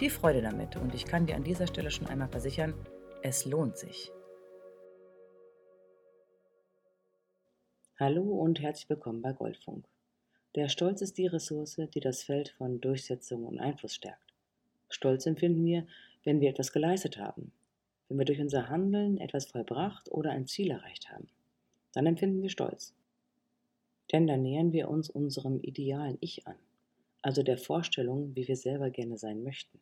Viel Freude damit und ich kann dir an dieser Stelle schon einmal versichern, es lohnt sich. Hallo und herzlich willkommen bei Goldfunk. Der Stolz ist die Ressource, die das Feld von Durchsetzung und Einfluss stärkt. Stolz empfinden wir, wenn wir etwas geleistet haben, wenn wir durch unser Handeln etwas vollbracht oder ein Ziel erreicht haben. Dann empfinden wir Stolz. Denn dann nähern wir uns unserem idealen Ich an, also der Vorstellung, wie wir selber gerne sein möchten.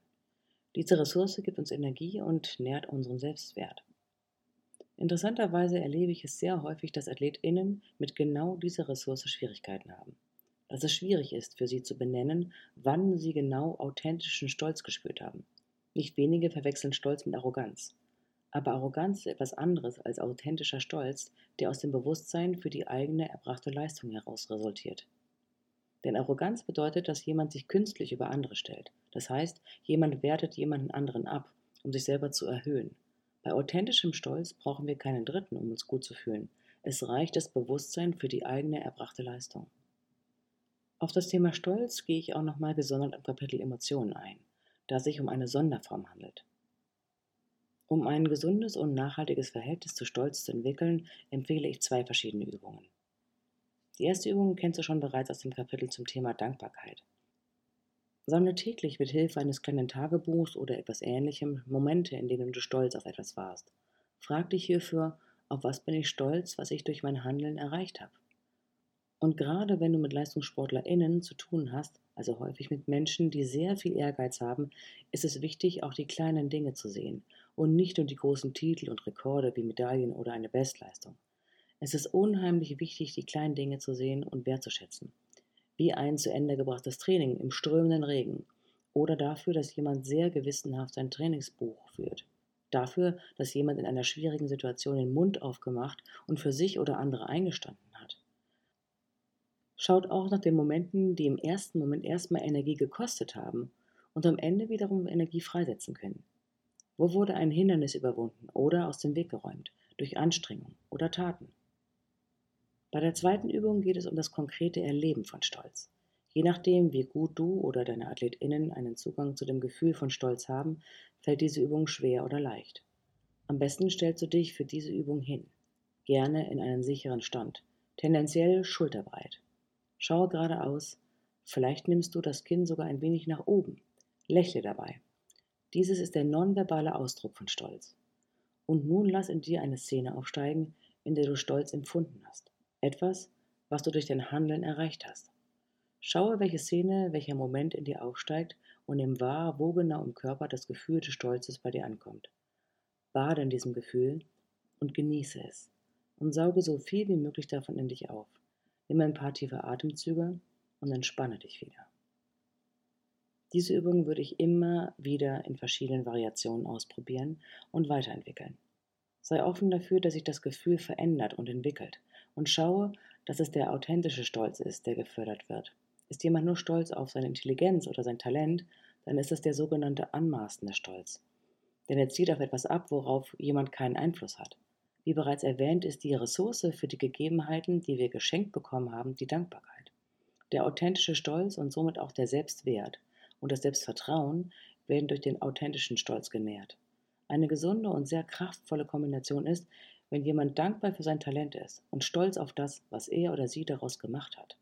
Diese Ressource gibt uns Energie und nährt unseren Selbstwert. Interessanterweise erlebe ich es sehr häufig, dass AthletInnen mit genau dieser Ressource Schwierigkeiten haben dass es schwierig ist, für sie zu benennen, wann sie genau authentischen Stolz gespürt haben. Nicht wenige verwechseln Stolz mit Arroganz. Aber Arroganz ist etwas anderes als authentischer Stolz, der aus dem Bewusstsein für die eigene erbrachte Leistung heraus resultiert. Denn Arroganz bedeutet, dass jemand sich künstlich über andere stellt. Das heißt, jemand wertet jemanden anderen ab, um sich selber zu erhöhen. Bei authentischem Stolz brauchen wir keinen Dritten, um uns gut zu fühlen. Es reicht das Bewusstsein für die eigene erbrachte Leistung. Auf das Thema Stolz gehe ich auch nochmal gesondert im Kapitel Emotionen ein, da es sich um eine Sonderform handelt. Um ein gesundes und nachhaltiges Verhältnis zu Stolz zu entwickeln, empfehle ich zwei verschiedene Übungen. Die erste Übung kennst du schon bereits aus dem Kapitel zum Thema Dankbarkeit. Sammle täglich mit Hilfe eines kleinen Tagebuchs oder etwas ähnlichem Momente, in denen du stolz auf etwas warst. Frag dich hierfür, auf was bin ich stolz, was ich durch mein Handeln erreicht habe. Und gerade wenn du mit LeistungssportlerInnen zu tun hast, also häufig mit Menschen, die sehr viel Ehrgeiz haben, ist es wichtig, auch die kleinen Dinge zu sehen und nicht nur die großen Titel und Rekorde wie Medaillen oder eine Bestleistung. Es ist unheimlich wichtig, die kleinen Dinge zu sehen und wertzuschätzen. Wie ein zu Ende gebrachtes Training im strömenden Regen oder dafür, dass jemand sehr gewissenhaft sein Trainingsbuch führt. Dafür, dass jemand in einer schwierigen Situation den Mund aufgemacht und für sich oder andere eingestanden Schaut auch nach den Momenten, die im ersten Moment erstmal Energie gekostet haben und am Ende wiederum Energie freisetzen können. Wo wurde ein Hindernis überwunden oder aus dem Weg geräumt, durch Anstrengung oder Taten? Bei der zweiten Übung geht es um das konkrete Erleben von Stolz. Je nachdem, wie gut du oder deine AthletInnen einen Zugang zu dem Gefühl von Stolz haben, fällt diese Übung schwer oder leicht. Am besten stellst du dich für diese Übung hin. Gerne in einen sicheren Stand, tendenziell schulterbreit. Schaue geradeaus. Vielleicht nimmst du das Kinn sogar ein wenig nach oben. Lächle dabei. Dieses ist der nonverbale Ausdruck von Stolz. Und nun lass in dir eine Szene aufsteigen, in der du Stolz empfunden hast. Etwas, was du durch dein Handeln erreicht hast. Schaue, welche Szene, welcher Moment in dir aufsteigt und nimm wahr, wo genau im Körper das Gefühl des Stolzes bei dir ankommt. Bade in diesem Gefühl und genieße es und sauge so viel wie möglich davon in dich auf. Nimm ein paar tiefe Atemzüge und entspanne dich wieder. Diese Übung würde ich immer wieder in verschiedenen Variationen ausprobieren und weiterentwickeln. Sei offen dafür, dass sich das Gefühl verändert und entwickelt und schaue, dass es der authentische Stolz ist, der gefördert wird. Ist jemand nur stolz auf seine Intelligenz oder sein Talent, dann ist es der sogenannte anmaßende Stolz. Denn er zieht auf etwas ab, worauf jemand keinen Einfluss hat. Wie bereits erwähnt, ist die Ressource für die Gegebenheiten, die wir geschenkt bekommen haben, die Dankbarkeit. Der authentische Stolz und somit auch der Selbstwert und das Selbstvertrauen werden durch den authentischen Stolz genährt. Eine gesunde und sehr kraftvolle Kombination ist, wenn jemand dankbar für sein Talent ist und stolz auf das, was er oder sie daraus gemacht hat.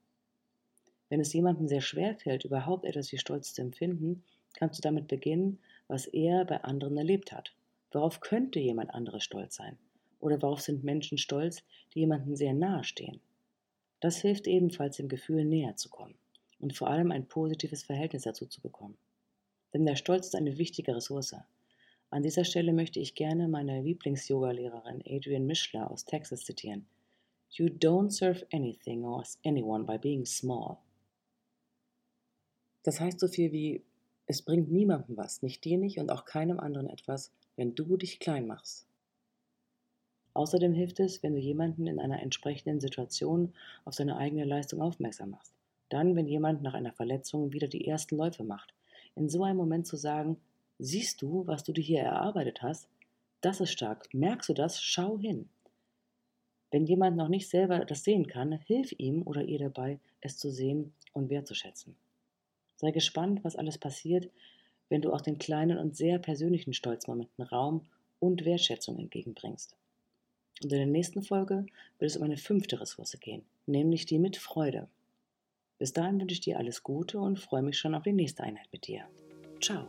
Wenn es jemandem sehr schwer fällt, überhaupt etwas wie Stolz zu empfinden, kannst du damit beginnen, was er bei anderen erlebt hat. Worauf könnte jemand anderes stolz sein? Oder worauf sind Menschen stolz, die jemandem sehr nahe stehen? Das hilft ebenfalls, dem Gefühl näher zu kommen und vor allem ein positives Verhältnis dazu zu bekommen. Denn der Stolz ist eine wichtige Ressource. An dieser Stelle möchte ich gerne meine Lieblings-Yoga-Lehrerin Adrian Mischler aus Texas zitieren. You don't serve anything or anyone by being small. Das heißt so viel wie, es bringt niemandem was, nicht dir nicht und auch keinem anderen etwas, wenn du dich klein machst. Außerdem hilft es, wenn du jemanden in einer entsprechenden Situation auf seine eigene Leistung aufmerksam machst. Dann, wenn jemand nach einer Verletzung wieder die ersten Läufe macht, in so einem Moment zu sagen, siehst du, was du dir hier erarbeitet hast? Das ist stark. Merkst du das? Schau hin. Wenn jemand noch nicht selber das sehen kann, hilf ihm oder ihr dabei, es zu sehen und wertzuschätzen. Sei gespannt, was alles passiert, wenn du auch den kleinen und sehr persönlichen Stolzmomenten Raum und Wertschätzung entgegenbringst. Und in der nächsten Folge wird es um eine fünfte Ressource gehen, nämlich die Mitfreude. Bis dahin wünsche ich dir alles Gute und freue mich schon auf die nächste Einheit mit dir. Ciao.